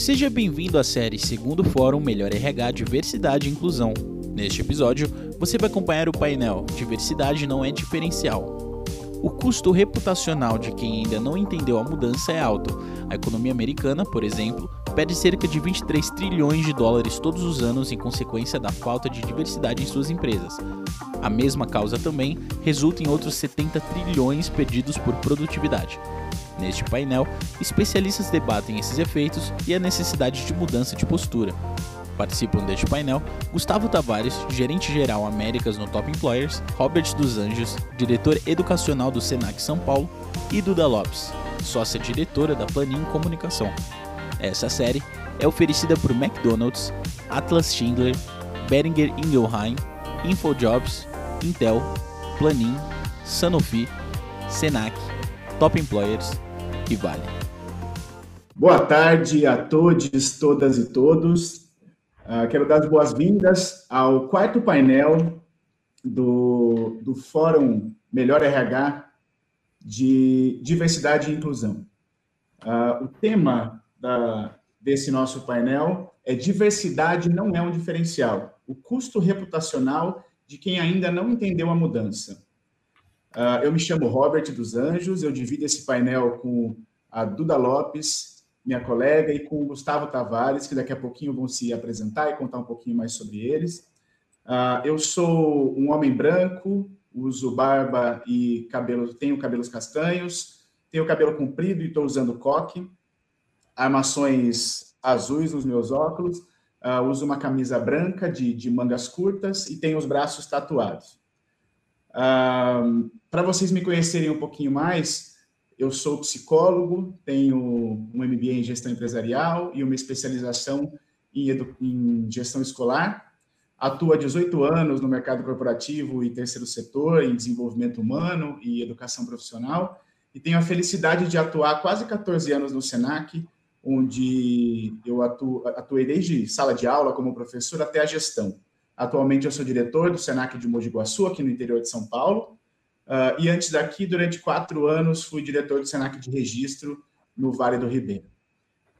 Seja bem-vindo à série Segundo Fórum Melhor RH Diversidade e Inclusão. Neste episódio, você vai acompanhar o painel Diversidade não é diferencial. O custo reputacional de quem ainda não entendeu a mudança é alto. A economia americana, por exemplo, perde cerca de 23 trilhões de dólares todos os anos em consequência da falta de diversidade em suas empresas. A mesma causa também resulta em outros 70 trilhões perdidos por produtividade. Neste painel, especialistas debatem esses efeitos e a necessidade de mudança de postura. Participam deste painel Gustavo Tavares, gerente geral Américas no Top Employers, Robert dos Anjos, diretor educacional do Senac São Paulo, e Duda Lopes, sócia diretora da Planinho Comunicação. Essa série é oferecida por McDonald's, Atlas Schindler, Beringer Ingelheim, InfoJobs, Intel, Planin, Sanofi, Senac, Top Employers e Vale. Boa tarde a todos, todas e todos. Uh, quero dar as boas-vindas ao quarto painel do, do Fórum Melhor RH de Diversidade e Inclusão. Uh, o tema da, desse nosso painel é Diversidade não é um diferencial. O custo reputacional de quem ainda não entendeu a mudança. Uh, eu me chamo Robert dos Anjos, eu divido esse painel com a Duda Lopes, minha colega, e com o Gustavo Tavares, que daqui a pouquinho vão se apresentar e contar um pouquinho mais sobre eles. Uh, eu sou um homem branco, uso barba e cabelo, tenho cabelos castanhos, tenho cabelo comprido e estou usando coque, armações azuis nos meus óculos, Uh, uso uma camisa branca de, de, mangas curtas e tenho os braços tatuados. Para vocês me conhecerem um pouquinho mais, eu sou psicólogo, tenho um MBA em gestão empresarial e uma especialização em, em gestão escolar. Atuo há 18 anos no mercado corporativo e terceiro setor, em desenvolvimento humano e educação profissional. E tenho a felicidade de atuar quase 14 anos no SENAC, onde eu atuei desde sala de aula como professor até a gestão. Atualmente eu sou diretor do Senac de Mogi Guaçu, aqui no interior de São Paulo, uh, e antes daqui, durante quatro anos, fui diretor do Senac de Registro no Vale do Ribeiro.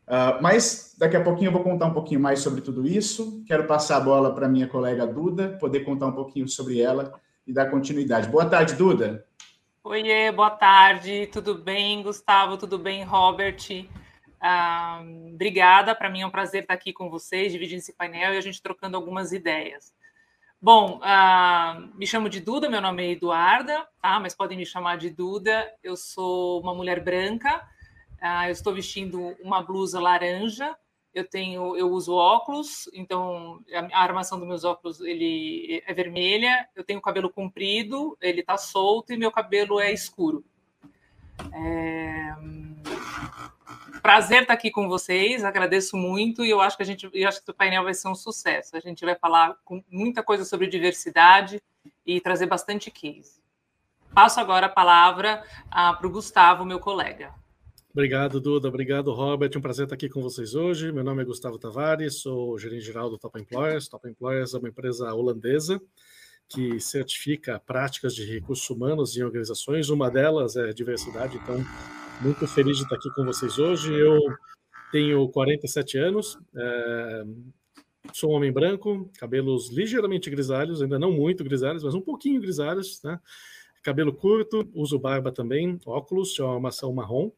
Uh, mas daqui a pouquinho eu vou contar um pouquinho mais sobre tudo isso. Quero passar a bola para minha colega Duda, poder contar um pouquinho sobre ela e dar continuidade. Boa tarde, Duda. Oiê, boa tarde, tudo bem, Gustavo? Tudo bem, Robert? Obrigada, para mim é um prazer estar aqui com vocês, dividindo esse painel e a gente trocando algumas ideias. Bom, me chamo de Duda, meu nome é Eduarda, tá? mas podem me chamar de Duda. Eu sou uma mulher branca, ah, eu estou vestindo uma blusa laranja, eu tenho, eu uso óculos, então a armação dos meus óculos ele é vermelha, eu tenho cabelo comprido, ele está solto e meu cabelo é escuro. É... Prazer estar aqui com vocês, agradeço muito e eu acho que a gente, eu acho que o painel vai ser um sucesso. A gente vai falar com muita coisa sobre diversidade e trazer bastante case. Passo agora a palavra ah, para o Gustavo, meu colega. Obrigado, Duda. Obrigado, Robert. Um prazer estar aqui com vocês hoje. Meu nome é Gustavo Tavares, sou gerente geral do Top Employers. Top Employers é uma empresa holandesa que certifica práticas de recursos humanos em organizações. Uma delas é diversidade, então, muito feliz de estar aqui com vocês hoje. Eu tenho 47 anos, é, sou um homem branco, cabelos ligeiramente grisalhos, ainda não muito grisalhos, mas um pouquinho grisalhos, né? Cabelo curto, uso barba também, óculos, é uma armação marrom.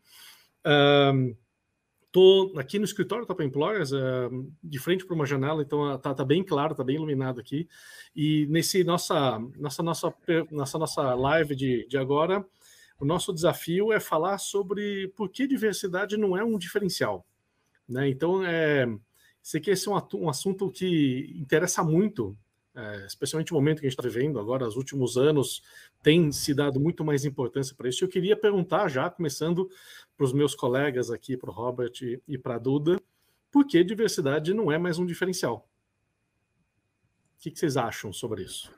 Estou aqui no escritório Top Employers, uh, de frente para uma janela, então está tá bem claro, está bem iluminado aqui. E nesse nossa nossa nossa nossa nossa live de, de agora, o nosso desafio é falar sobre por que diversidade não é um diferencial. Né? Então, é, sei que esse é um, um assunto que interessa muito é, especialmente o momento que a gente está vivendo agora, os últimos anos, tem se dado muito mais importância para isso. Eu queria perguntar já, começando para os meus colegas aqui, para o Robert e para a Duda, por que diversidade não é mais um diferencial? O que, que vocês acham sobre isso?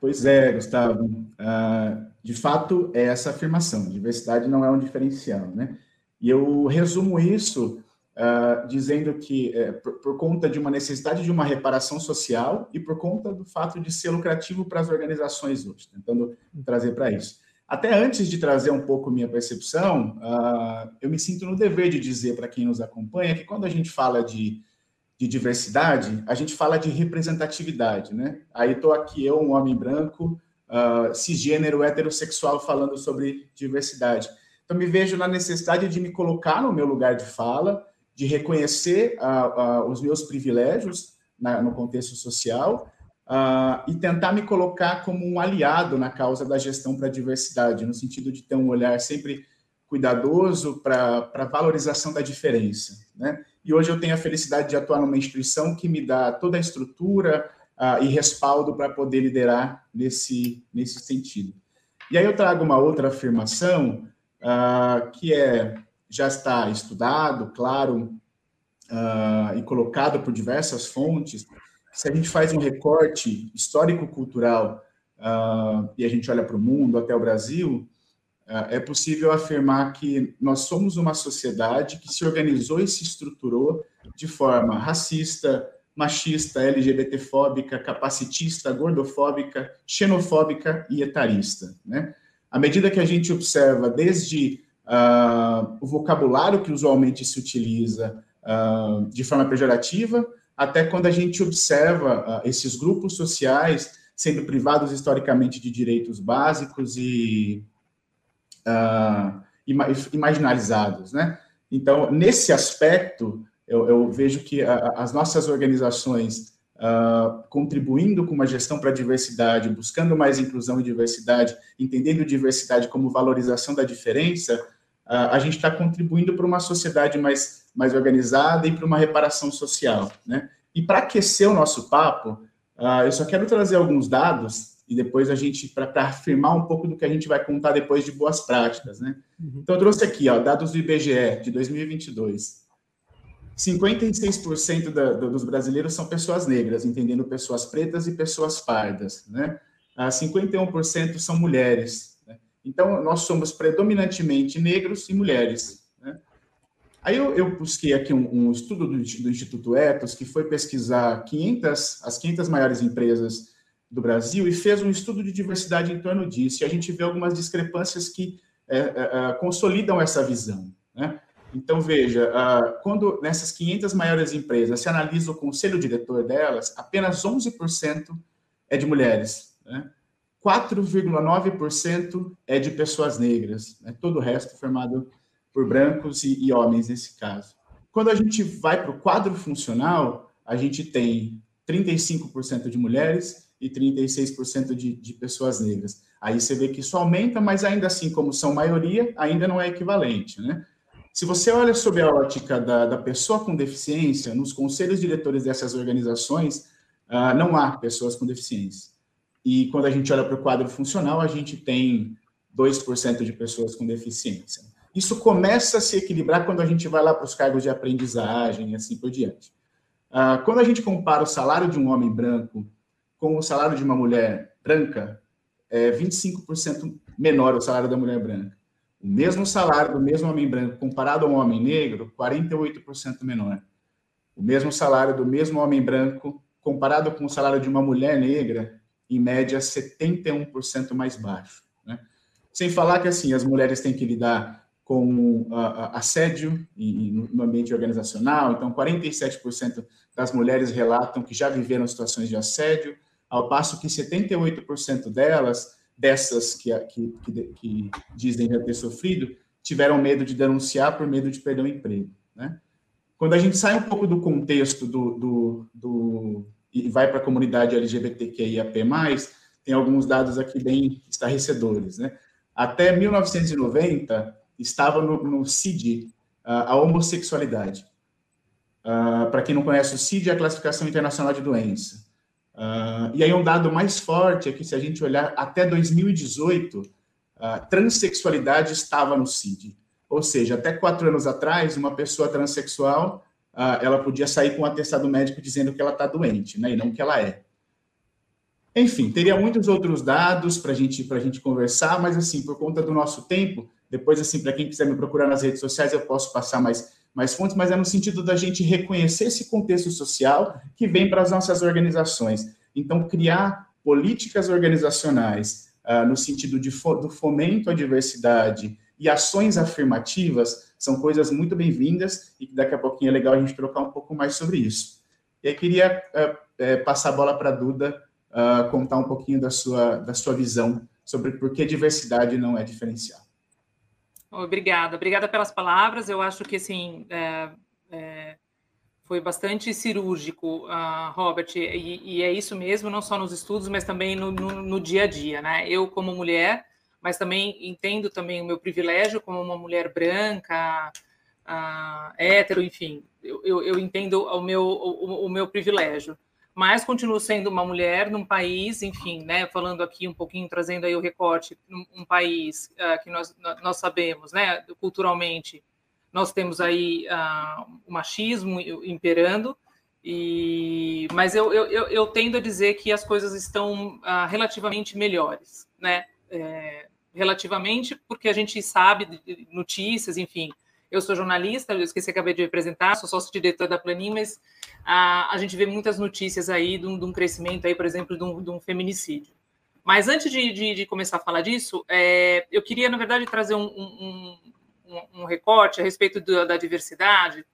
Pois é, Gustavo. Uh, de fato, é essa afirmação: diversidade não é um diferencial, né? E eu resumo isso uh, dizendo que, é, por, por, conta de uma necessidade de uma reparação social e por conta do fato de ser lucrativo para as organizações hoje, tentando trazer para isso. Até antes de trazer um pouco minha percepção, uh, eu me sinto no dever de dizer para quem nos acompanha que quando a gente fala de, de diversidade, a gente fala de representatividade, né? Aí estou aqui eu, um homem branco, uh, cisgênero, heterossexual, falando sobre diversidade. Então, me vejo na necessidade de me colocar no meu lugar de fala, de reconhecer uh, os meus privilégios na, no contexto social uh, e tentar me colocar como um aliado na causa da gestão para a diversidade, no sentido de ter um olhar sempre cuidadoso para a valorização da diferença. Né? E hoje eu tenho a felicidade de atuar numa instituição que me dá toda a estrutura uh, e respaldo para poder liderar nesse, nesse sentido. E aí eu trago uma outra afirmação uh, que é já está estudado, claro, uh, e colocado por diversas fontes, se a gente faz um recorte histórico-cultural e a gente olha para o mundo, até o Brasil, é possível afirmar que nós somos uma sociedade que se organizou e se estruturou de forma racista, machista, LGBTfóbica, capacitista, gordofóbica, xenofóbica e etarista. Né? À medida que a gente observa desde uh, o vocabulário que usualmente se utiliza uh, de forma pejorativa, até quando a gente observa uh, esses grupos sociais sendo privados historicamente de direitos básicos e, uh, marginalizados, né? Então, nesse aspecto, eu, eu vejo que a, as nossas organizações uh, contribuindo com uma gestão para a diversidade, buscando mais inclusão e diversidade, entendendo diversidade como valorização da diferença, a gente está contribuindo para uma sociedade mais, mais organizada e para uma reparação social. Né? E para aquecer o nosso papo, uh, eu só quero trazer alguns dados e depois a gente, para afirmar um pouco do que a gente vai contar depois de boas práticas. Né? Uhum. Então, eu trouxe aqui ó, dados do IBGE de 2022. 56% da, dos brasileiros são pessoas negras, entendendo pessoas pretas e pessoas pardas. Né? Ah, 51% são mulheres, então, nós somos predominantemente negros e mulheres. Né? Aí eu, eu, busquei aqui um, um estudo do, do, Instituto Etos, que foi pesquisar 500, as 500 maiores empresas do Brasil e fez um estudo de diversidade em torno disso. E a gente vê algumas discrepâncias que é, é, é consolidam essa visão. Né? Então, veja, quando nessas 500 maiores empresas se analisa o conselho diretor delas, apenas 11% é de mulheres. Né? 4,9% é de pessoas negras, né? todo o resto formado por brancos e, e homens nesse caso. Quando a gente vai para o quadro funcional, a gente tem 35% de mulheres e 36% de, de pessoas negras. Aí você vê que isso aumenta, mas ainda assim, como são maioria, ainda não é equivalente, né? Se você olha sob a ótica da, da pessoa com deficiência, nos conselhos diretores dessas organizações, uh, não há pessoas com deficiência. E quando a gente olha para o quadro funcional, a gente tem 2% de pessoas com deficiência. Isso começa a se equilibrar quando a gente vai lá para os cargos de aprendizagem e assim por diante. Uh, quando a gente compara o salário de um homem branco com o salário de uma mulher branca, é 25% menor o salário da mulher branca. O mesmo salário do mesmo homem branco comparado a um homem negro, 48% menor. O mesmo salário do mesmo homem branco comparado com o salário de uma mulher negra, em média, 71% mais baixo. Né? Sem falar que assim as mulheres têm que lidar com assédio no ambiente organizacional, então 47% das mulheres relatam que já viveram situações de assédio, ao passo que 78% delas, dessas que, que, que, que, dizem já ter sofrido, tiveram medo de denunciar por medo de perder o emprego. Né? Quando a gente sai um pouco do contexto do, do, do e vai para a comunidade LGBTQIAP+, tem alguns dados aqui bem estarrecedores. Né? Até 1990, estava no, no CID a homossexualidade. Uh, para quem não conhece, o CID é a Classificação Internacional de Doença. Uh, e aí um dado mais forte é que, se a gente olhar até 2018, a transexualidade estava no CID. Ou seja, até quatro anos atrás, uma pessoa transexual ela podia sair com um atestado médico dizendo que ela está doente, né, e não que ela é. Enfim, teria muitos outros dados para gente, a gente conversar, mas assim, por conta do nosso tempo, depois, assim, para quem quiser me procurar nas redes sociais, eu posso passar mais, mais fontes, mas é no sentido da gente reconhecer esse contexto social que vem para as nossas organizações. Então, criar políticas organizacionais uh, no sentido de fo do fomento à diversidade e ações afirmativas são coisas muito bem-vindas e daqui a pouquinho é legal a gente trocar um pouco mais sobre isso. E aí queria uh, passar a bola para a Duda uh, contar um pouquinho da sua, da sua visão sobre por que diversidade não é diferencial. Obrigada, obrigada pelas palavras. Eu acho que assim é, é, foi bastante cirúrgico, uh, Robert, e, e, é isso mesmo, não só nos estudos, mas também no, no, no, dia a dia, né? Eu como mulher, mas também entendo também o meu privilégio como uma mulher branca, uh, hétero, enfim, eu, eu, eu entendo o meu, o, o meu privilégio mas continuo sendo uma mulher num país, enfim, né, falando aqui um pouquinho, trazendo aí o recorte, um, um país uh, que nós, nós sabemos, né, culturalmente, nós temos aí uh, o machismo imperando, e, mas eu, eu, eu, tendo a dizer que as coisas estão uh, relativamente melhores, né, é, relativamente, porque a gente sabe notícias, enfim, eu sou jornalista, eu esqueci, acabei de apresentar, sou sócio-diretor da Planin, mas a, a gente vê muitas notícias aí de um, de um crescimento aí, por exemplo, de um, de um feminicídio. Mas antes de, de, de, começar a falar disso, é, eu queria, na verdade, trazer um, um, um recorte a respeito do, da diversidade,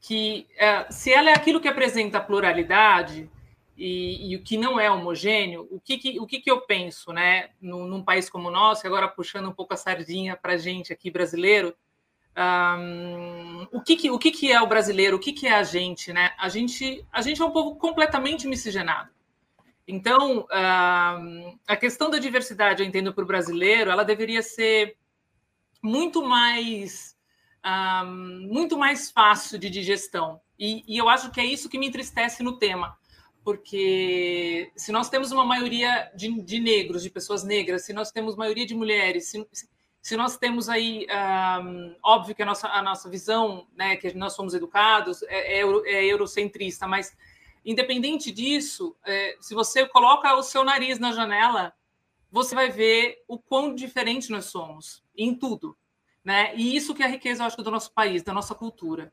que é, se ela é aquilo que apresenta a pluralidade e, e, o que não é homogêneo, o que, que o que, que, eu penso, né, num, num país como o nosso, agora puxando um pouco a sardinha para a gente aqui brasileiro, um, o que, que, o que, que é o brasileiro? O que, que é a gente? Né? A gente a gente é um povo completamente miscigenado. Então, um, a questão da diversidade, eu entendo, para o brasileiro, ela deveria ser muito mais um, muito mais fácil de digestão. E, e eu acho que é isso que me entristece no tema porque se nós temos uma maioria de, de, negros, de pessoas negras, se nós temos maioria de mulheres, se, se nós temos aí, um, óbvio que a nossa, a nossa visão, né, que nós somos educados, é, é, é eurocentrista, mas independente disso, é, se você coloca o seu nariz na janela, você vai ver o quão diferente nós somos em tudo, né? E isso que é a riqueza, eu acho, do nosso país, da nossa cultura.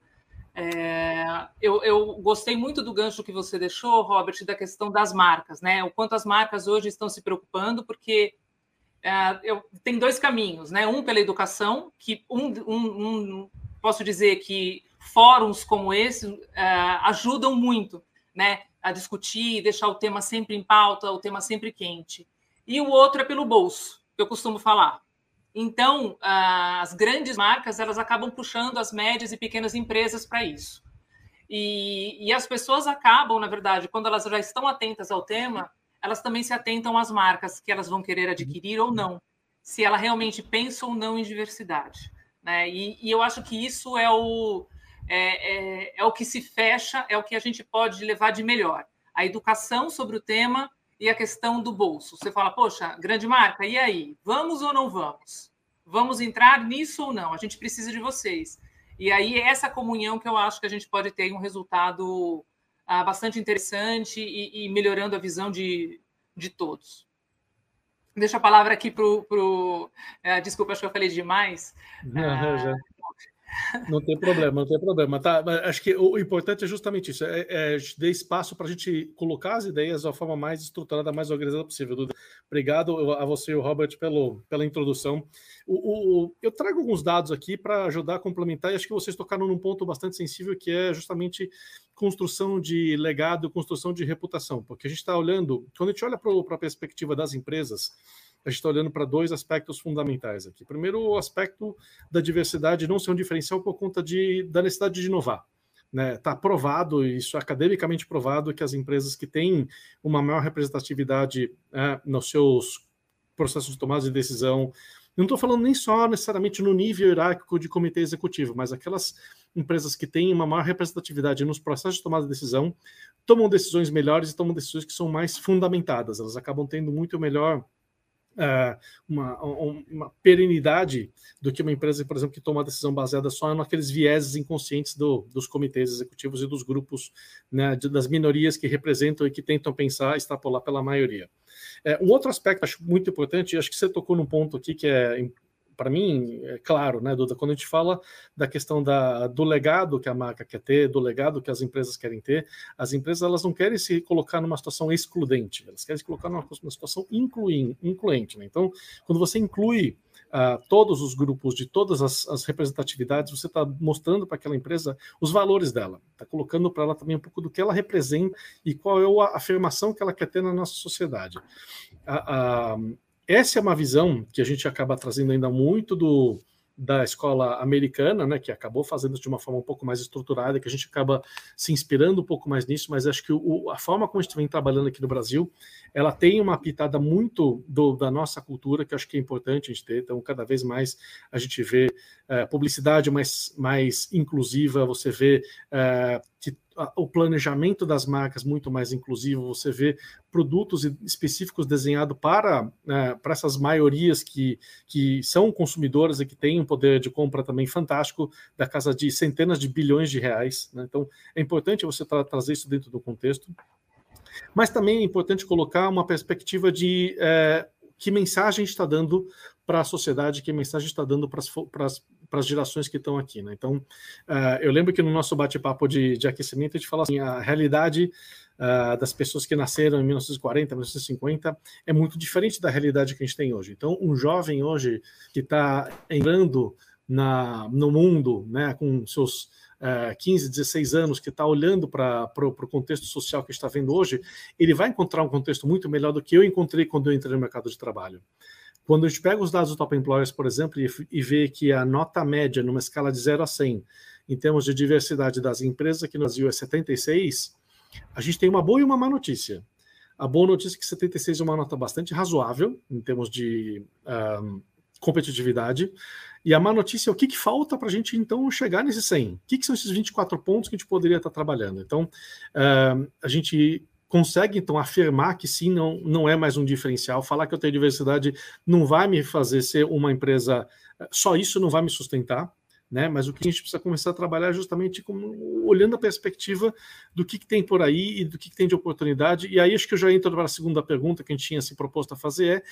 É, eu, eu, gostei muito do gancho que você deixou, Robert, da questão das marcas, né? O quanto as marcas hoje estão se preocupando, porque é, eu, tem dois caminhos, né? Um pela educação, que um, um, um posso dizer que fóruns como esse uh, ajudam muito, né? A discutir, deixar o tema sempre em pauta, o tema sempre quente. E o outro é pelo bolso, que eu costumo falar. Então, as grandes marcas elas acabam puxando as médias e pequenas empresas para isso. E, e as pessoas acabam, na verdade, quando elas já estão atentas ao tema, elas também se atentam às marcas que elas vão querer adquirir ou não, se ela realmente pensa ou não em diversidade. Né? E, e eu acho que isso é o, é, é, é, o que se fecha, é o que a gente pode levar de melhor. A educação sobre o tema e a questão do bolso. Você fala, poxa, grande marca, e aí? Vamos ou não vamos? Vamos entrar nisso ou não? A gente precisa de vocês. E aí, é essa comunhão que eu acho que a gente pode ter um resultado ah, bastante interessante e, e, melhorando a visão de, de todos. Deixa a palavra aqui para o. Uh, desculpa, acho que eu falei demais. Não, já. Não tem problema, não tem problema. Tá, acho que o importante é justamente isso: é, é dar espaço para a gente colocar as ideias da forma mais estruturada, mais organizada possível. Duda. Obrigado a você e o Robert pelo, pela introdução. O, o, eu trago alguns dados aqui para ajudar a complementar, e acho que vocês tocaram num ponto bastante sensível, que é justamente construção de legado, construção de reputação, porque a gente está olhando, quando a gente olha para a perspectiva das empresas, a gente está olhando para dois aspectos fundamentais aqui. Primeiro, o aspecto da diversidade não ser um diferencial por conta de, da necessidade de inovar. Está né? Tá provado, isso é academicamente provado, que as empresas que têm uma maior representatividade é, nos seus processos de tomada de decisão, não estou falando nem só necessariamente no nível hierárquico de comitê executivo, mas aquelas empresas que têm uma maior representatividade nos processos de tomada de decisão tomam decisões melhores e tomam decisões que são mais fundamentadas. Elas acabam tendo muito melhor uh, uma, uma perenidade do que uma empresa, por exemplo, que toma uma decisão baseada só naqueles vieses inconscientes do, dos comitês executivos e dos grupos, né, de, das minorias que representam e que tentam pensar, extrapolar pela maioria. É, um outro aspecto acho muito importante, acho que você tocou num ponto aqui que é para mim, é claro, né, Duda, quando a gente fala da questão da, do legado que a marca quer ter, do legado que as empresas querem ter, as empresas elas não querem se colocar numa situação excludente, elas querem se colocar numa, numa situação incluente. Né? Então, quando você inclui uh, todos os grupos de todas as, as representatividades, você está mostrando para aquela empresa os valores dela, está colocando para ela também um pouco do que ela representa e qual é a afirmação que ela quer ter na nossa sociedade. Uh, uh, essa é uma visão que a gente acaba trazendo ainda muito do, da escola americana, né, que acabou fazendo de uma forma um pouco mais estruturada, que a gente acaba se inspirando um pouco mais nisso, mas acho que o, a forma como a gente vem trabalhando aqui no Brasil, ela tem uma pitada muito do, da nossa cultura, que acho que é importante a gente ter, então cada vez mais a gente vê é, publicidade mais, mais inclusiva, você vê é, que o planejamento das marcas muito mais inclusivo, você vê produtos específicos desenhados para, né, para essas maiorias que, que são consumidoras e que têm um poder de compra também fantástico, da casa de centenas de bilhões de reais. Né? Então, é importante você tra trazer isso dentro do contexto. Mas também é importante colocar uma perspectiva de é, que mensagem está dando para a sociedade, que mensagem está dando para as para as gerações que estão aqui. Né? Então, uh, eu lembro que no nosso bate-papo de, de, aquecimento a gente fala assim: a realidade uh, das pessoas que nasceram em 1940, 1950 é muito diferente da realidade que a gente tem hoje. Então, um jovem hoje que está entrando na, no mundo, né, com seus uh, 15, 16 anos, que está olhando para o contexto social que está vendo hoje, ele vai encontrar um contexto muito melhor do que eu encontrei quando eu entrei no mercado de trabalho. Quando a gente pega os dados do Top Employers, por exemplo, e, e vê que a nota média numa escala de 0 a 100, em termos de diversidade das empresas aqui no Brasil é 76, a gente tem uma boa e uma má notícia. A boa notícia é que 76 é uma nota bastante razoável em termos de competitividade. E a má notícia é o que, que falta para a gente então chegar nesse 100? O que, que, são esses 24 pontos que a gente poderia estar trabalhando? Então, uh, a gente consegue então afirmar que sim, não, não é mais um diferencial. Falar que eu tenho diversidade não vai me fazer ser uma empresa, só isso não vai me sustentar. Né? Mas o que a gente precisa começar a trabalhar é justamente como, olhando a perspectiva do que, que, tem por aí e do que, que, tem de oportunidade. E aí acho que eu já entro para a segunda pergunta que a gente tinha se proposto a fazer: é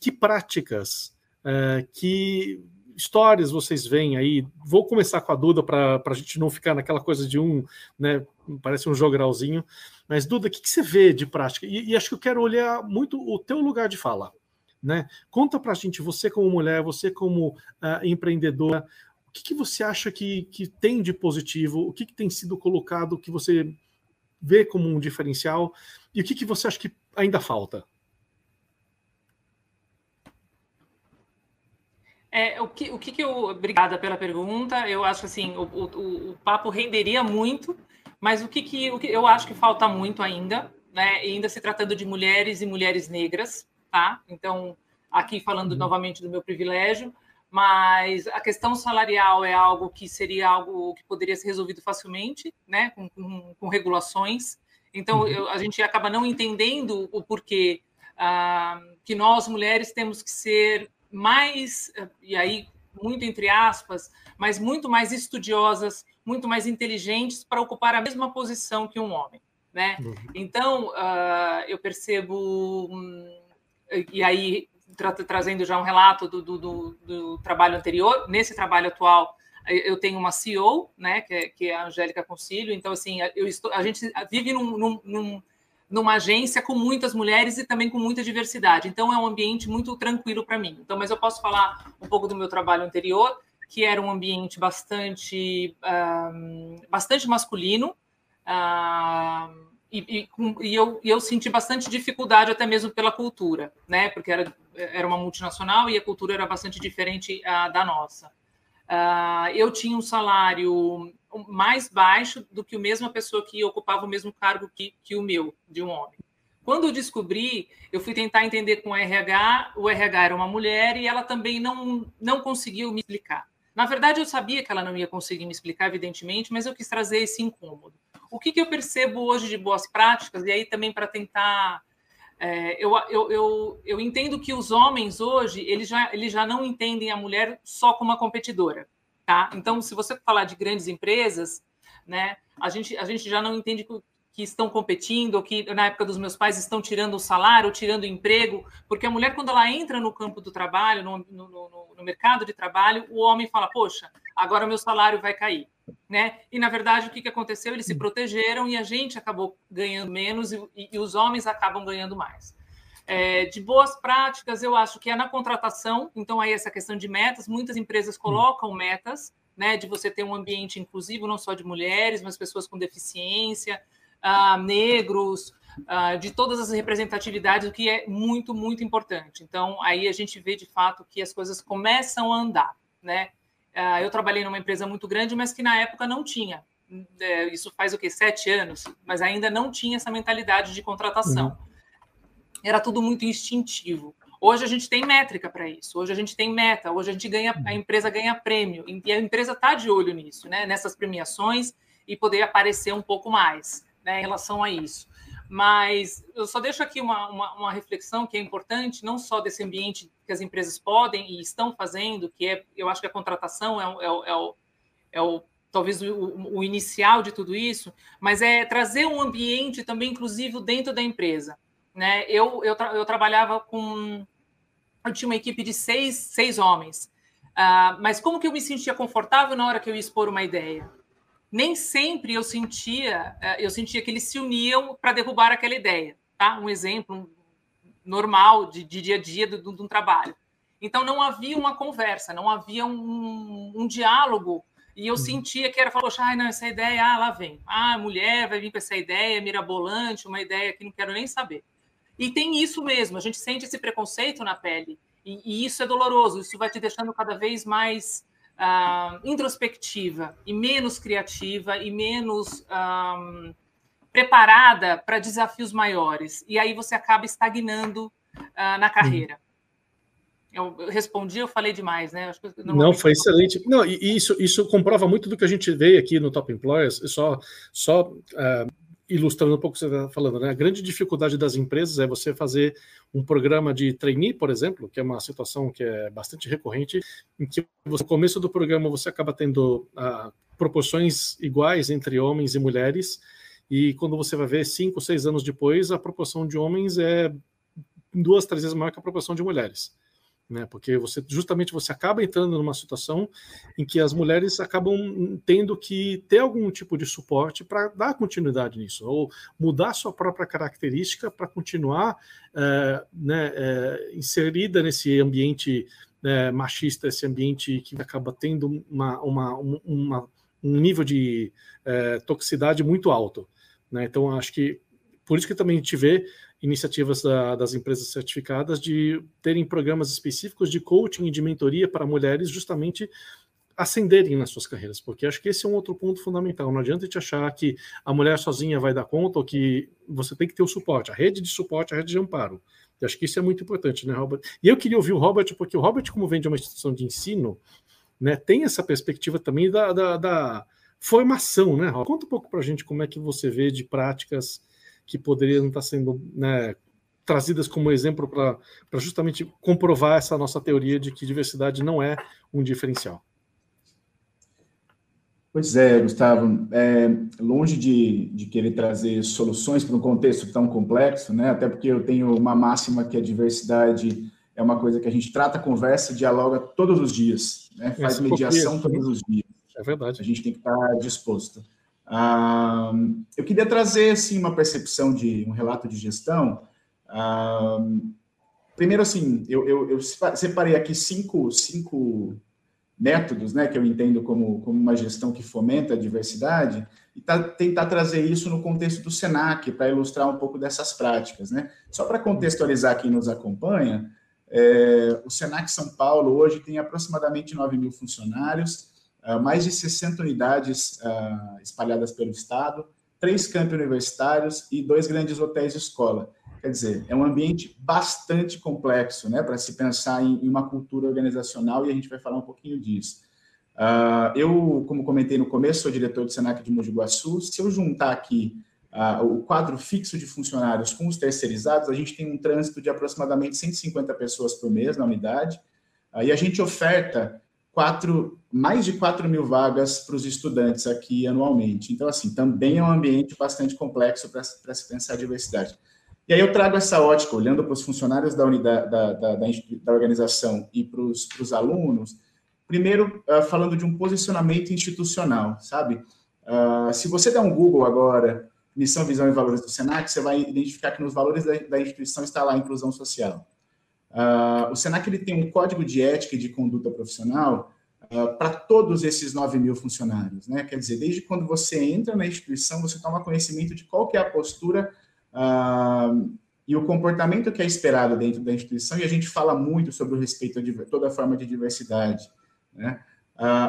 que práticas, é, que histórias vocês veem aí? Vou começar com a Duda para a gente não ficar naquela coisa de um, né? Parece um jogralzinho. Mas, Duda, o que, você vê de prática? E, e, acho que eu quero olhar muito o teu lugar de fala. Né? Conta para a gente, você como mulher, você como uh, empreendedora, o que, que você acha que, que tem de positivo? O que, que tem sido colocado que você vê como um diferencial? E o que, você acha que ainda falta? É, o que, o que eu. Obrigada pela pergunta. Eu acho assim, o, o, o papo renderia muito, mas o que, que, o que eu acho que falta muito ainda, né? Ainda se tratando de mulheres e mulheres negras, tá? Então, aqui falando uhum. novamente do meu privilégio, mas a questão salarial é algo que seria algo que poderia ser resolvido facilmente, né? Com, com, com regulações. Então, uhum. eu, a gente acaba não entendendo o porquê ah, que nós mulheres temos que ser mais, e aí muito entre aspas, mas muito mais estudiosas, muito mais inteligentes para ocupar a mesma posição que um homem. Né? Uhum. Então, uh, eu percebo, um, e aí tra trazendo já um relato do, do, do, do, trabalho anterior, nesse trabalho atual, eu tenho uma CEO, né, que é, que é a Angélica Concílio, então, assim, eu estou, a gente vive num, num, num numa agência com muitas mulheres e também com muita diversidade. Então é um ambiente muito tranquilo para mim. Então, mas eu posso falar um pouco do meu trabalho anterior, que era um ambiente bastante um, bastante masculino. Um, e, e, e, eu, e eu senti bastante dificuldade até mesmo pela cultura, né? Porque era, era uma multinacional e a cultura era bastante diferente uh, da nossa. Uh, eu tinha um salário mais baixo do que a mesma pessoa que ocupava o mesmo cargo que, que o meu, de um homem. Quando eu descobri, eu fui tentar entender com o RH, o RH era uma mulher e ela também não, não conseguiu me explicar. Na verdade, eu sabia que ela não ia conseguir me explicar, evidentemente, mas eu quis trazer esse incômodo. O que, que eu percebo hoje de boas práticas, e aí também para tentar. É, eu, eu, eu, eu entendo que os homens hoje eles já, eles já não entendem a mulher só como uma competidora. Tá? Então, se você falar de grandes empresas, né, a, gente, a gente já não entende que, estão competindo, ou que na época dos meus pais estão tirando o salário, ou tirando o emprego, porque a mulher, quando ela entra no campo do trabalho, no, no, no, no mercado de trabalho, o homem fala: Poxa, agora meu salário vai cair. Né? E na verdade, o que, que aconteceu? Eles se protegeram e a gente acabou ganhando menos e, e, e os homens acabam ganhando mais. É, de boas práticas, eu acho que é na contratação, então aí essa questão de metas, muitas empresas colocam metas, né, de você ter um ambiente inclusivo, não só de mulheres, mas pessoas com deficiência, uh, negros, uh, de todas as representatividades, o que é muito, muito importante. Então, aí a gente vê de fato que as coisas começam a andar, né? Uh, eu trabalhei numa empresa muito grande, mas que na época não tinha. É, isso faz o quê? Sete anos, mas ainda não tinha essa mentalidade de contratação. Uhum. Era tudo muito instintivo. Hoje a gente tem métrica para isso, hoje a gente tem meta, hoje a gente ganha, a empresa ganha prêmio, e a empresa está de olho nisso, né? Nessas premiações e poder aparecer um pouco mais né, em relação a isso. Mas eu só deixo aqui uma, uma, uma, reflexão que é importante, não só desse ambiente que as empresas podem e estão fazendo, que é, eu acho que a contratação é, é, é, o, é o, talvez o, o, inicial de tudo isso, mas é trazer um ambiente também inclusivo dentro da empresa. Né? Eu, eu, tra eu trabalhava com. Eu tinha uma equipe de seis, seis homens. Uh, mas como que eu me sentia confortável na hora que eu ia expor uma ideia? Nem sempre eu sentia, eh, eu sentia que eles se uniam para derrubar aquela ideia, tá? Um exemplo normal de, de dia a dia de um trabalho. Então não havia uma conversa, não havia um, um diálogo e eu uhum. sentia que era falou, ah, não, essa ideia, ah, lá vem, ah, mulher vai vir com essa ideia mirabolante, uma ideia que não quero nem saber. E tem isso mesmo, a gente sente esse preconceito na pele e, e isso é doloroso, isso vai te deixando cada vez mais uh, introspectiva e menos criativa e menos um, preparada para desafios maiores. E aí você acaba estagnando uh, na carreira. Eu, respondi, eu falei demais, né? não, foi excelente. Não, e isso, isso comprova muito do que a gente vê aqui no Top Employers. Só, só uh, ilustrando um pouco o que você está falando, né? A grande dificuldade das empresas é você fazer um programa de trainee, por exemplo, que é uma situação que é bastante recorrente, em que no começo do programa você acaba tendo ah, proporções iguais entre homens e mulheres, e quando você vai ver cinco, seis anos depois, a proporção de homens é duas, três vezes maior que a proporção de mulheres né? Porque você justamente você acaba entrando numa situação em que as mulheres acabam tendo que ter algum tipo de suporte para dar continuidade nisso, ou mudar sua própria característica para continuar é, né, é, inserida nesse ambiente é, machista, esse ambiente que acaba tendo uma, uma, uma um nível de é, toxicidade muito alto. Né? Então, acho que por isso que também a gente vê iniciativas da, das empresas certificadas de terem programas específicos de coaching e de mentoria para mulheres justamente ascenderem nas suas carreiras, porque acho que esse é um outro ponto fundamental. Não adianta te achar que a mulher sozinha vai dar conta ou que você tem que ter o suporte, a rede de suporte, a rede de amparo. Eu acho que isso é muito importante, né, Robert? E eu queria ouvir o Robert, porque o Robert, como vem de uma instituição de ensino, né, tem essa perspectiva também da, da, da formação, né, Robert? Conta um pouco para a gente como é que você vê de práticas que poderiam estar sendo né, trazidas como exemplo para justamente comprovar essa nossa teoria de que diversidade não é um diferencial. Pois é, Gustavo, é, longe de, de querer trazer soluções para um contexto tão complexo, né? até porque eu tenho uma máxima que a diversidade é uma coisa que a gente trata, conversa, dialoga todos os dias, né? faz mediação todos os dias. É verdade. A gente tem que estar disposto. Ah, eu queria trazer assim uma percepção de um relato de gestão. Ah, primeiro, assim, eu, eu, eu, separei aqui cinco, cinco métodos, né, que eu entendo como, como uma gestão que fomenta a diversidade e tá, tentar trazer isso no contexto do Senac para ilustrar um pouco dessas práticas, né? Só para contextualizar quem nos acompanha, é, o Senac São Paulo hoje tem aproximadamente 9 mil funcionários mais de 60 unidades uh, espalhadas pelo estado, três campos universitários e dois grandes hotéis de escola. Quer dizer, é um ambiente bastante complexo, né, para se pensar em, uma cultura organizacional e a gente vai falar um pouquinho disso. Uh, eu, como comentei no começo, sou diretor do Senac de Mogi Guaçu. Se eu juntar aqui o quadro fixo de funcionários com os terceirizados, a gente tem um trânsito de aproximadamente 150 pessoas por mês na unidade. e a gente oferta quatro, mais de 4 mil vagas para os estudantes aqui anualmente. Então, assim, também é um ambiente bastante complexo para se pensar a diversidade. E aí eu trago essa ótica, olhando para os funcionários da, unidade, da, da, da, da organização e para os, para os alunos, primeiro uh, falando de um posicionamento institucional, sabe? Uh, se você der um Google agora, missão, visão e valores do Senac, você vai identificar que nos valores da, da instituição está lá a inclusão social. Uh, o Senac ele tem um código de ética e de conduta profissional uh, para todos esses 9 mil funcionários. Né? Quer dizer, desde quando você entra na instituição, você toma conhecimento de qual que é a postura uh, e o comportamento que é esperado dentro da instituição, e a gente fala muito sobre o respeito a toda forma de diversidade. Né?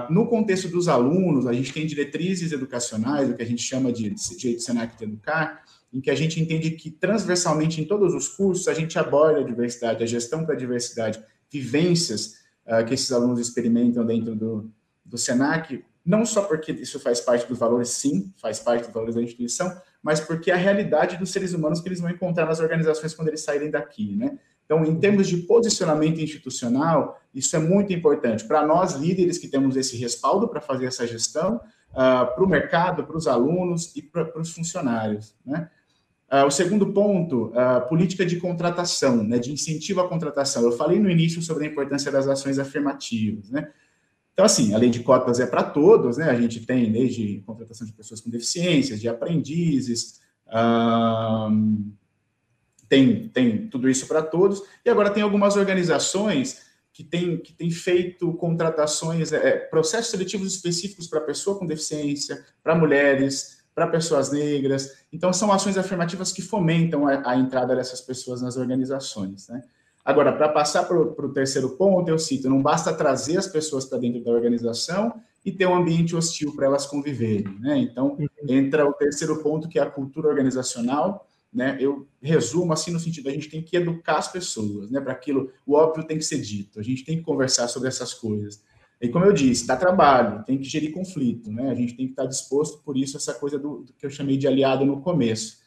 no contexto dos alunos, a gente tem diretrizes educacionais, o que a gente chama de, de Senac de Educar, em que a gente entende que transversalmente em todos os cursos a gente aborda a diversidade, a gestão para a diversidade, vivências uh, que esses alunos experimentam dentro do, do SENAC, não só porque isso faz parte dos valores, sim, faz parte dos valores da instituição, mas porque é a realidade dos seres humanos que eles vão encontrar nas organizações quando eles saírem daqui, né? Então, em termos de posicionamento institucional, isso é muito importante para nós líderes que temos esse respaldo para fazer essa gestão, uh, para o mercado, para os alunos e para os funcionários, né? Uh, o segundo ponto, a política de contratação, né, de incentivo à contratação. Eu falei no início sobre a importância das ações afirmativas, né? Então, assim, a lei de cotas é para todos, né? A gente tem desde contratação de pessoas com deficiências, de aprendizes, tem, tem tudo isso para todos. E agora tem algumas organizações que têm que tem feito contratações, é, processos seletivos específicos para pessoa com deficiência, para mulheres, para pessoas negras. Então, são ações afirmativas que fomentam a, a entrada dessas pessoas nas organizações. Né? Agora, para passar para o terceiro ponto, eu cito: não basta trazer as pessoas para dentro da organização e ter um ambiente hostil para elas conviverem. Né? Então, uhum. entra o terceiro ponto, que é a cultura organizacional. Né? Eu resumo assim no sentido: a gente tem que educar as pessoas, né? Para aquilo, o óbvio tem que ser dito, a gente tem que conversar sobre essas coisas. E como eu disse, dá trabalho, tem que gerir conflito, né? A gente tem que estar disposto, por isso, essa coisa do, do que eu chamei de aliado no começo.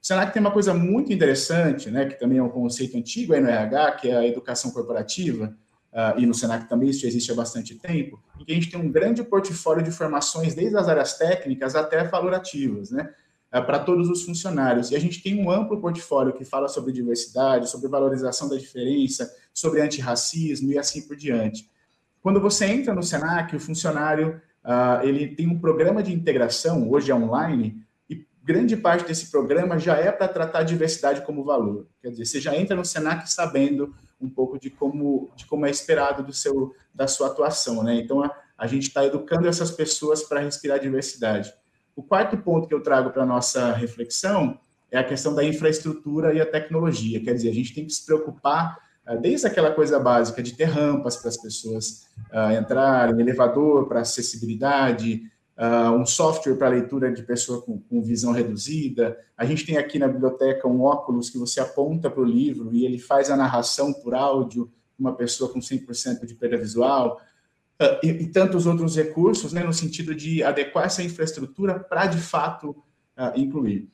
O Senac tem uma coisa muito interessante, né? Que também é um conceito antigo aí no RH, que é a educação corporativa, uh, e no Senac também isso existe há bastante tempo, em que a gente tem um grande portfólio de formações, desde as áreas técnicas até valorativas, né? Uh, para todos os funcionários. E a gente tem um amplo portfólio que fala sobre diversidade, sobre valorização da diferença, sobre antirracismo e assim por diante. Quando você entra no Senac, o funcionário uh, ele tem um programa de integração, hoje é online, e grande parte desse programa já é para tratar a diversidade como valor. Quer dizer, você já entra no Senac sabendo um pouco de como, de como é esperado do seu, da sua atuação. Né? Então, a, a gente está educando essas pessoas para respirar diversidade. O quarto ponto que eu trago para a nossa reflexão é a questão da infraestrutura e a tecnologia. Quer dizer, a gente tem que se preocupar desde aquela coisa básica de ter rampas para as pessoas uh, entrarem, elevador para acessibilidade, uh, um software para leitura de pessoa com, com, visão reduzida. A gente tem aqui na biblioteca um óculos que você aponta para o livro e ele faz a narração por áudio, uma pessoa com 100% de perda visual. Uh, e, e, tantos outros recursos, né, no sentido de adequar essa infraestrutura para, de fato, incluir.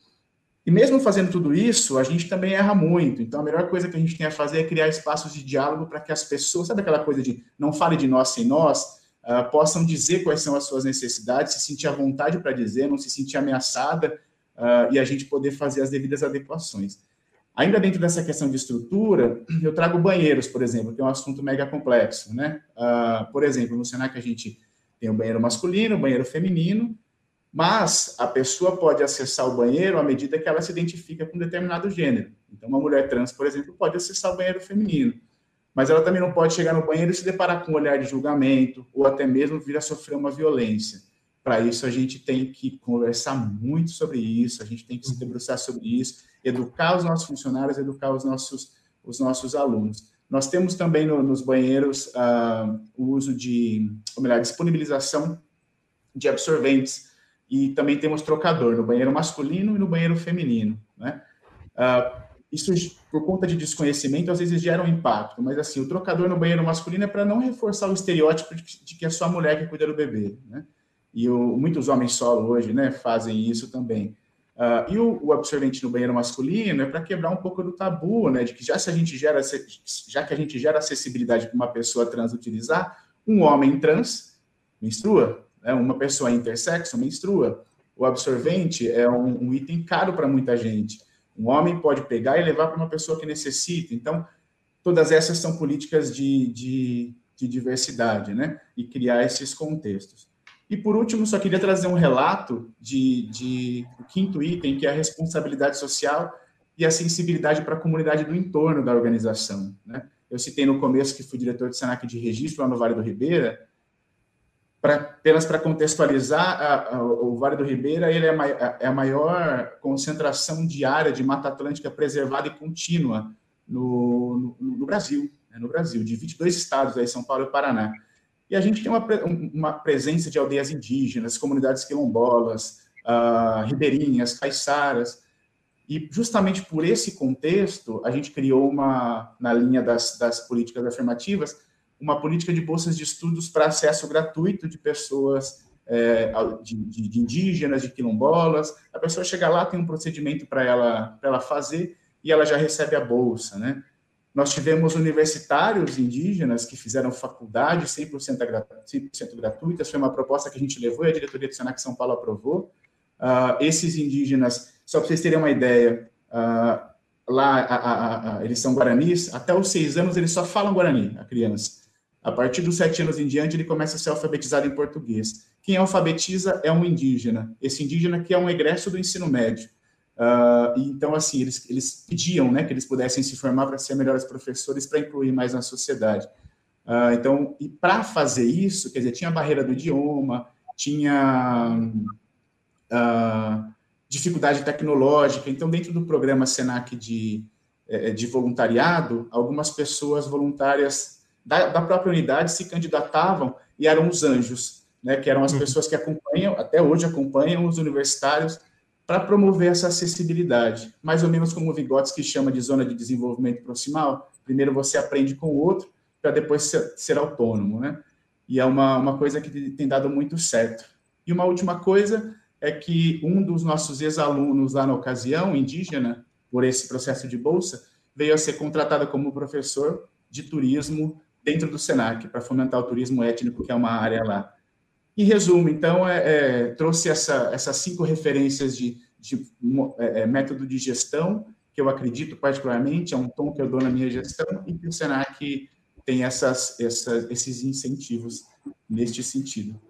E mesmo fazendo tudo isso, a gente também erra muito. Então, a melhor coisa que a gente tem a fazer é criar espaços de diálogo para que as pessoas, sabe aquela coisa de não fale de nós sem nós, uh, possam dizer quais são as suas necessidades, se sentir à vontade para dizer, não se sentir ameaçada uh, e a gente poder fazer as devidas adequações. Ainda dentro dessa questão de estrutura, eu trago banheiros, por exemplo, que é um assunto mega complexo, né? Uh, por exemplo, no Senac a gente tem o banheiro masculino, o banheiro feminino, mas a pessoa pode acessar o banheiro à medida que ela se identifica com determinado gênero. Então, uma mulher trans, por exemplo, pode acessar o banheiro feminino, mas ela também não pode chegar no banheiro e se deparar com um olhar de julgamento ou até mesmo vir a sofrer uma violência. Para isso, a gente tem que conversar muito sobre isso, a gente tem que se debruçar sobre isso, educar os nossos funcionários, educar os nossos, os nossos alunos. Nós temos também no, nos banheiros uh, o uso de, ou melhor, disponibilização de absorventes e também temos trocador no banheiro masculino e no banheiro feminino, né? Uh, isso, por conta de desconhecimento, às vezes gera um impacto, mas assim, o trocador no banheiro masculino é para não reforçar o estereótipo de, que é só a mulher que cuida do bebê, né? E o, muitos homens solo hoje, né, fazem isso também. Uh, e o, o, absorvente no banheiro masculino é para quebrar um pouco do tabu, né, de que já se a gente gera, já que a gente gera acessibilidade para uma pessoa trans utilizar, Um homem trans menstrua, né? uma pessoa intersexo menstrua. O absorvente é um, um item caro para muita gente. Um homem pode pegar e levar para uma pessoa que necessita. Então, todas essas são políticas de, de, de diversidade, né? E criar esses contextos. E por último, só queria trazer um relato de, de o quinto item, que é a responsabilidade social e a sensibilidade para a comunidade do entorno da organização. Né? Eu citei no começo que fui diretor de Senac de registro lá no Vale do Ribeira, pra, apenas para contextualizar, a, a, o Vale do Ribeira ele é, a, é a maior concentração diária de Mata Atlântica preservada e contínua no, no, no Brasil, né? no Brasil, de 22 estados, aí, São Paulo e Paraná. E a gente tem uma, uma presença de aldeias indígenas, comunidades quilombolas, uh, ribeirinhas, caiçaras, e justamente por esse contexto, a gente criou uma, na linha das, das políticas afirmativas, uma política de bolsas de estudos para acesso gratuito de pessoas, é, de, de, indígenas, de quilombolas. A pessoa chega lá, tem um procedimento para ela, ela fazer e ela já recebe a bolsa, né? Nós tivemos universitários indígenas que fizeram faculdade 100%, 100 gratuitas, foi uma proposta que a gente levou e a diretoria do Senac São Paulo aprovou. Uh, esses indígenas, só para vocês terem uma ideia, uh, lá a, a, a, eles são guaranis, até os seis anos eles só falam guarani, a criança. A partir dos sete anos em diante, ele começa a ser alfabetizado em português. Quem alfabetiza é um indígena, esse indígena que é um egresso do ensino médio. Uh, então, assim, eles, eles pediam né, que eles pudessem se formar para ser melhores professores, para incluir mais na sociedade. Uh, então, e para fazer isso, quer dizer, tinha a barreira do idioma, tinha uh, dificuldade tecnológica. Então, dentro do programa Senac de, eh, de voluntariado, algumas pessoas voluntárias da, da, própria unidade se candidatavam e eram os anjos, né, que eram as uhum. pessoas que acompanham, até hoje acompanham os universitários para promover essa acessibilidade. Mais ou menos como o Vygotsky chama de zona de desenvolvimento proximal. Primeiro você aprende com o outro, para depois ser, ser, autônomo, né? E é uma, uma coisa que tem dado muito certo. E uma última coisa é que um dos nossos ex-alunos lá na ocasião, indígena, por esse processo de bolsa, veio a ser contratado como professor de turismo dentro do SENAC, para fomentar o turismo étnico, que é uma área lá. Em resumo, então, é, é, trouxe essa, essas cinco referências de, de é, é, método de gestão, que eu acredito particularmente, é um tom que eu dou na minha gestão, e que o SENAC tem essas, essas, esses incentivos neste sentido.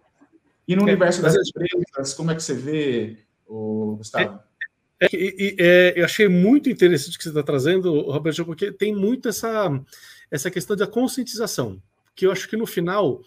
E no é, universo das empresas, como é que você vê, Gustavo? É, eu achei muito interessante o que você está trazendo, Roberto, porque tem muito essa, essa questão da conscientização, que eu acho que no final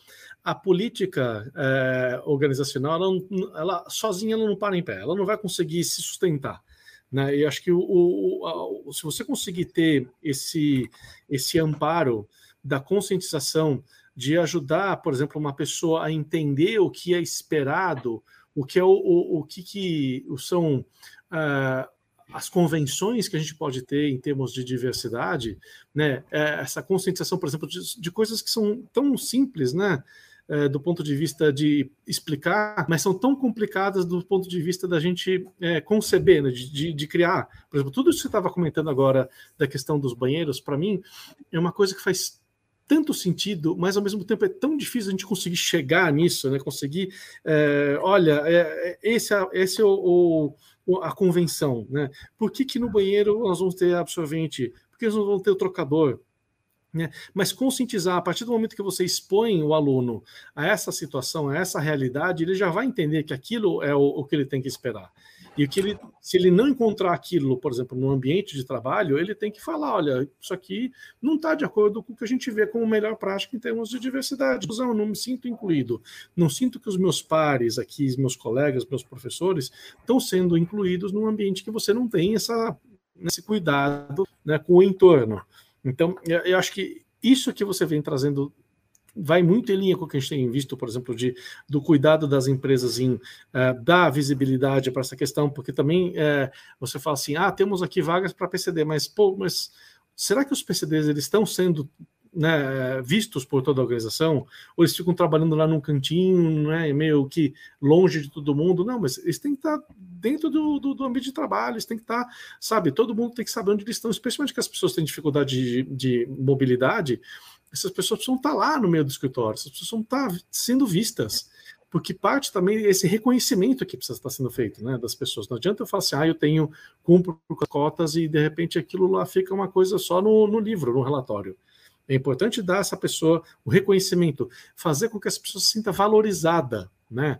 a política é, organizacional, ela, ela, sozinha ela não para em pé, ela não vai conseguir se sustentar. Né? E acho que o, o, o, se você conseguir ter esse, esse amparo da conscientização de ajudar, por exemplo, uma pessoa a entender o que é esperado, o que é o, o, o que, que são uh, as convenções que a gente pode ter em termos de diversidade, né? É, essa conscientização, por exemplo, de, de, coisas que são tão simples, né? É, do ponto de vista de explicar, mas são tão complicadas do ponto de vista da gente é, conceber, né? de, de, de, criar. Por exemplo, tudo isso que você estava comentando agora da questão dos banheiros, para mim, é uma coisa que faz tanto sentido, mas ao mesmo tempo é tão difícil a gente conseguir chegar nisso, né? Conseguir, é, olha, é, é esse, é, esse é o, o, a convenção, né? Por que, que no banheiro nós vamos ter absorvente? Por que nós vamos ter o trocador? Né? Mas conscientizar, a partir do momento que você expõe o aluno a essa situação, a essa realidade, ele já vai entender que aquilo é o, o que ele tem que esperar. E que ele, se ele não encontrar aquilo, por exemplo, no ambiente de trabalho, ele tem que falar: olha, isso aqui não está de acordo com o que a gente vê como melhor prática em termos de diversidade. Eu não me sinto incluído. Não sinto que os meus pares aqui, meus colegas, meus professores, estão sendo incluídos num ambiente que você não tem essa, esse cuidado né, com o entorno. Então, eu acho que isso que você vem trazendo vai muito em linha com o que a gente tem visto, por exemplo, de, do cuidado das empresas em uh, dar visibilidade para essa questão, porque também uh, você fala assim, ah, temos aqui vagas para PCD, mas, pô, mas será que os PCDs eles estão sendo né, vistos por toda a organização, ou eles ficam trabalhando lá num cantinho, né, meio que longe de todo mundo. Não, mas eles têm que estar dentro do, do, do, ambiente de trabalho, eles têm que estar, sabe, todo mundo tem que saber onde eles estão, especialmente que as pessoas têm dificuldade de, de mobilidade essas pessoas precisam estar lá no meio do escritório, essas pessoas precisam estar sendo vistas, porque parte também esse reconhecimento que precisa estar sendo feito, né, das pessoas. Não adianta eu falar assim, ah, eu tenho, cumpro cotas e de repente aquilo lá fica uma coisa só no, no livro, no relatório. É importante dar essa pessoa o reconhecimento, fazer com que essa pessoa se sinta valorizada, né?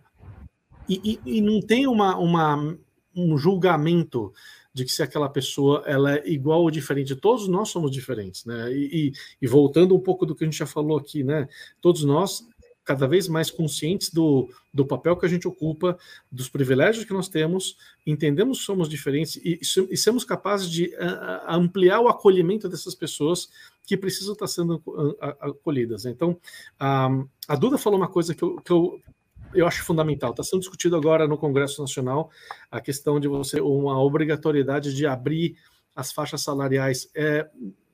E, e, e não tem uma, uma, um julgamento de que se aquela pessoa ela é igual ou diferente. Todos nós somos diferentes, né? E, e, e, voltando um pouco do que a gente já falou aqui, né? Todos nós cada vez mais conscientes do, do papel que a gente ocupa, dos privilégios que nós temos, entendemos que somos diferentes e, e somos capazes de ampliar o acolhimento dessas pessoas que precisam estar sendo acolhidas. Então, a, a Duda falou uma coisa que eu, que eu eu acho fundamental. Está sendo discutido agora no Congresso Nacional a questão de você uma obrigatoriedade de abrir as faixas salariais. É,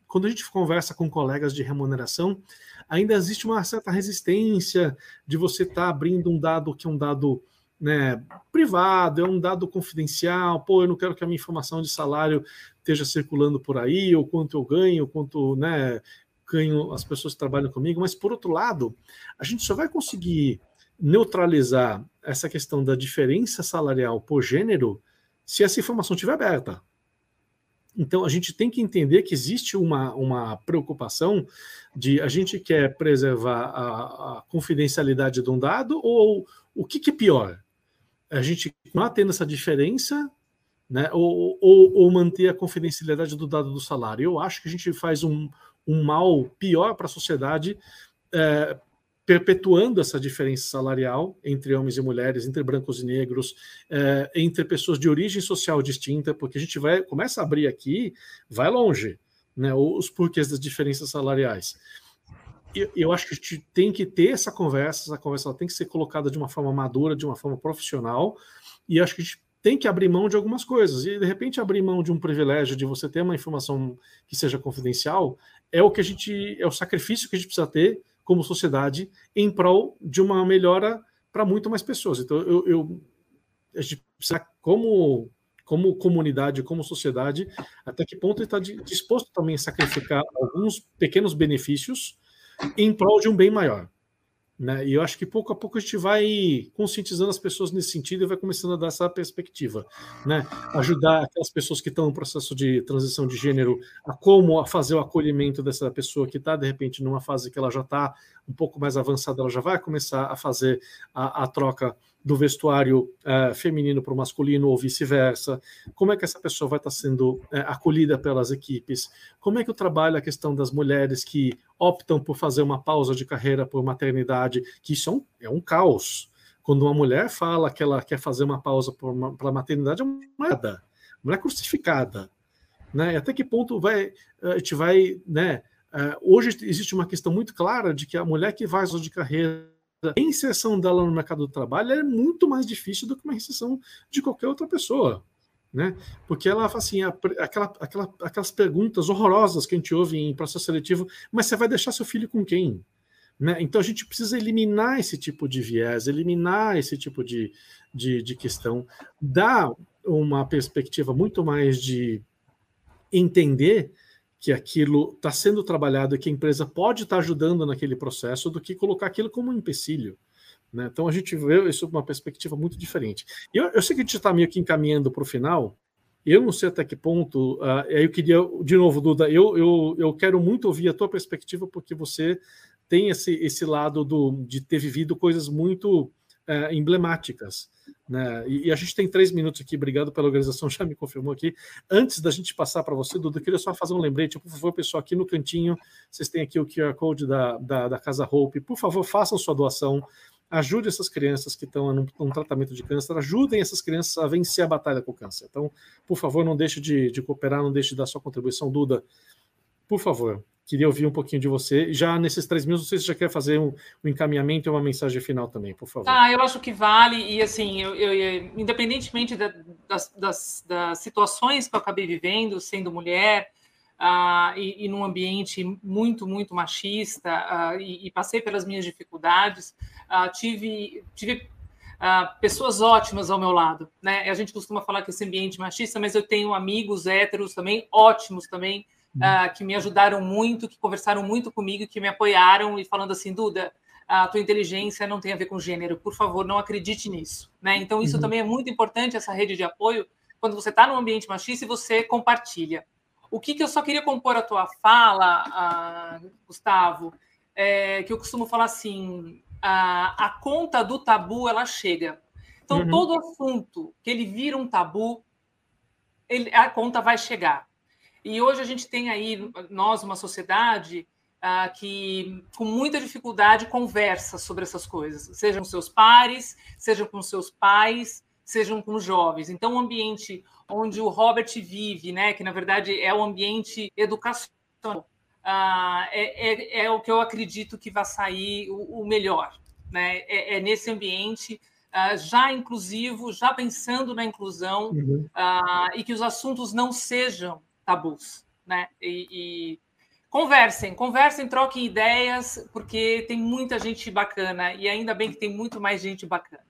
quando a gente conversa com colegas de remuneração, ainda existe uma certa resistência de você estar tá abrindo um dado que é um dado né, privado, é um dado confidencial. Pô, eu não quero que a minha informação de salário esteja circulando por aí, ou quanto eu ganho, quanto né, ganho as pessoas que trabalham comigo. Mas, por outro lado, a gente só vai conseguir neutralizar essa questão da diferença salarial por gênero se essa informação estiver aberta. Então, a gente tem que entender que existe uma, uma preocupação de a gente quer preservar a, a confidencialidade de um dado ou o que, que, é pior? A gente não tendo essa diferença né, ou, ou, ou, manter a confidencialidade do dado do salário. Eu acho que a gente faz um, um mal pior para a sociedade é, perpetuando essa diferença salarial entre homens e mulheres, entre brancos e negros, é, entre pessoas de origem social distinta, porque a gente vai começa a abrir aqui, vai longe, né, os porquês das diferenças salariais. Eu, eu acho que a gente tem que ter essa conversa, essa conversa tem que ser colocada de uma forma madura, de uma forma profissional, e acho que a gente tem que abrir mão de algumas coisas. E de repente abrir mão de um privilégio de você ter uma informação que seja confidencial é o que a gente é o sacrifício que a gente precisa ter como sociedade em prol de uma melhora para muito mais pessoas. Então, eu, eu a gente precisa, como, como comunidade, como sociedade, até que ponto está disposto também a sacrificar alguns pequenos benefícios em prol de um bem maior. Né? E eu acho que pouco a pouco a gente vai conscientizando as pessoas nesse sentido e vai começando a dar essa perspectiva, né? Ajudar aquelas pessoas que estão no processo de transição de gênero a como a fazer o acolhimento dessa pessoa que está de repente numa fase que ela já está um pouco mais avançada, ela já vai começar a fazer a, a troca do vestuário é, feminino para o masculino ou vice-versa, como é que essa pessoa vai estar sendo é, acolhida pelas equipes, como é que eu trabalho a questão das mulheres que optam por fazer uma pausa de carreira por maternidade, que isso é um, é um caos. Quando uma mulher fala que ela quer fazer uma pausa para maternidade, é uma mulher, mulher crucificada. Né? E até que ponto vai, a gente vai. Né? É, hoje existe uma questão muito clara de que a mulher que vai de carreira a inserção dela no mercado do trabalho é muito mais difícil do que uma inserção de qualquer outra pessoa. Né? Porque ela fala assim, aquela, aquela, aquelas perguntas horrorosas que a gente ouve em processo seletivo, mas você vai deixar seu filho com quem? Né? Então a gente precisa eliminar esse tipo de viés, eliminar esse tipo de, de, de questão, dar uma perspectiva muito mais de entender que aquilo está sendo trabalhado e que a empresa pode estar tá ajudando naquele processo do que colocar aquilo como um empecilho. Né? Então a gente vê isso uma perspectiva muito diferente. Eu, eu sei que a gente está meio que encaminhando para o final, eu não sei até que ponto. Uh, eu queria, de novo, Duda, eu, eu, eu quero muito ouvir a tua perspectiva, porque você tem esse, esse lado do, de ter vivido coisas muito uh, emblemáticas. Né? E, e, a gente tem três minutos aqui, obrigado pela organização, já me confirmou aqui. Antes da gente passar para você, Duda, eu queria só fazer um lembrete, por favor, pessoal, aqui no cantinho, vocês têm aqui o QR Code da, da, da Casa Hope, por favor, façam sua doação, ajude essas crianças que estão num, num, tratamento de câncer, ajudem essas crianças a vencer a batalha com o câncer. Então, por favor, não deixe de, de cooperar, não deixe de dar sua contribuição, Duda, por favor queria ouvir um pouquinho de você. Já nesses três minutos, você já quer fazer um, um, encaminhamento e uma mensagem final também, por favor. Ah, eu acho que vale, e assim, eu, eu independentemente da, das, das, das, situações que eu acabei vivendo, sendo mulher, ah, e, e num ambiente muito, muito machista, ah, e, e, passei pelas minhas dificuldades, ah, tive, tive Uh, pessoas ótimas ao meu lado, né? A gente costuma falar que esse ambiente machista, mas eu tenho amigos héteros também ótimos também uh, que me ajudaram muito, que conversaram muito comigo, que me apoiaram e falando assim, Duda, a tua inteligência não tem a ver com gênero, por favor, não acredite nisso. Né? Então, isso uhum. também é muito importante, essa rede de apoio, quando você está num ambiente machista e você compartilha. O que, que eu só queria compor a tua fala, uh, Gustavo, é que eu costumo falar assim, a, a conta do tabu, ela chega. Então, uhum. todo assunto que ele vira um tabu, ele, a conta vai chegar. E hoje a gente tem aí, nós, uma sociedade uh, que, com muita dificuldade, conversa sobre essas coisas, sejam com seus pares, sejam com seus pais, sejam com jovens. Então, o um ambiente onde o Robert vive, né, que na verdade é o ambiente educacional, uh, é, é, é, o que eu acredito que vai sair o, o melhor. Né? É, é nesse ambiente uh, já inclusivo, já pensando na inclusão uhum. uh, e que os assuntos não sejam tabus, né? E, e, conversem, conversem, troquem ideias, porque tem muita gente bacana e ainda bem que tem muito mais gente bacana.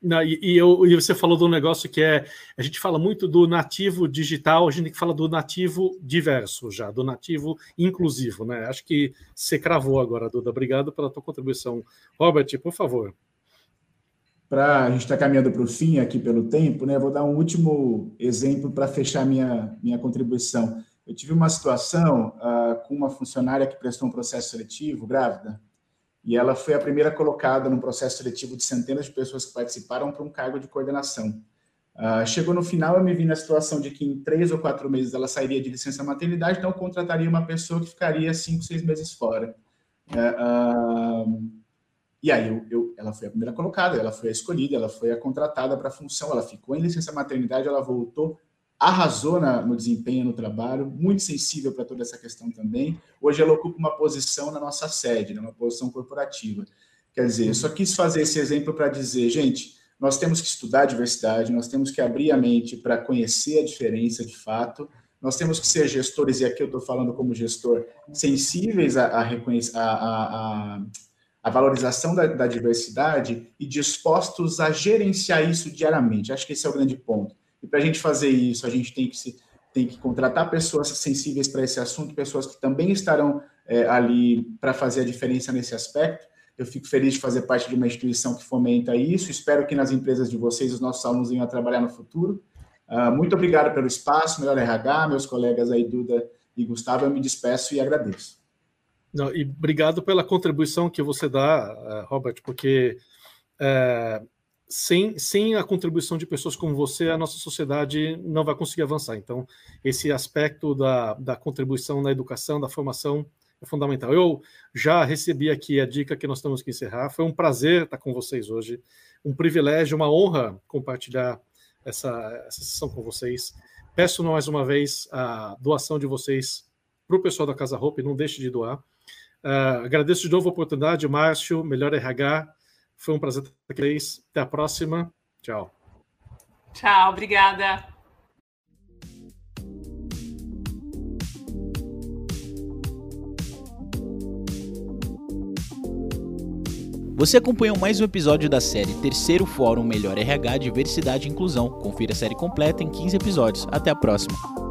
Não, e, e, eu, e você falou do negócio que é a gente fala muito do nativo digital, a gente fala do nativo diverso já, do nativo inclusivo, né? Acho que você cravou agora, Duda. Obrigado pela tua contribuição. Robert, por favor para a gente estar tá caminhando para o fim aqui pelo tempo, né? Vou dar um último exemplo para fechar minha minha contribuição. Eu tive uma situação uh, com uma funcionária que prestou um processo seletivo, grávida, e ela foi a primeira colocada no processo seletivo de centenas de pessoas que participaram para um cargo de coordenação. Uh, chegou no final, eu me vi na situação de que em três ou quatro meses ela sairia de licença maternidade, então eu contrataria uma pessoa que ficaria cinco, seis meses fora. Uh, e aí eu, eu, ela foi a primeira colocada, ela foi a escolhida, ela foi a contratada para a função, ela ficou em licença maternidade, ela voltou, arrasou na, no desempenho no trabalho, muito sensível para toda essa questão também. Hoje ela ocupa uma posição na nossa sede, né, uma posição corporativa. Quer dizer, eu só quis fazer esse exemplo para dizer, gente, nós temos que estudar a diversidade, nós temos que abrir a mente para conhecer a diferença de fato, nós temos que ser gestores, e aqui eu estou falando como gestor, sensíveis a, a, a, a a valorização da, da, diversidade e dispostos a gerenciar isso diariamente. Acho que esse é o grande ponto. E para a gente fazer isso, a gente tem que, se, tem que contratar pessoas sensíveis para esse assunto, pessoas que também estarão é, ali para fazer a diferença nesse aspecto. Eu fico feliz de fazer parte de uma instituição que fomenta isso. Espero que nas empresas de vocês os nossos alunos venham a trabalhar no futuro. Uh, muito obrigado pelo espaço, melhor RH, meus colegas aí, Duda e Gustavo. Eu me despeço e agradeço. Não, e obrigado pela contribuição que você dá, eh, Robert, porque é, sem, sem a contribuição de pessoas como você, a nossa sociedade não vai conseguir avançar. Então, esse aspecto da, da contribuição na educação, da formação, é fundamental. Eu já recebi aqui a dica que nós temos que encerrar. Foi um prazer estar com vocês hoje, um privilégio, uma honra compartilhar essa, essa sessão com vocês. Peço mais uma vez a doação de vocês para o pessoal da Casa Roupa, não deixe de doar. Uh, agradeço de novo a oportunidade, Márcio, melhor RH. Foi um prazer estar aqui. Até a próxima. Tchau. Tchau, obrigada. Você acompanhou mais um episódio da série Terceiro Fórum Melhor RH Diversidade e Inclusão. Confira a série completa em 15 episódios. Até a próxima.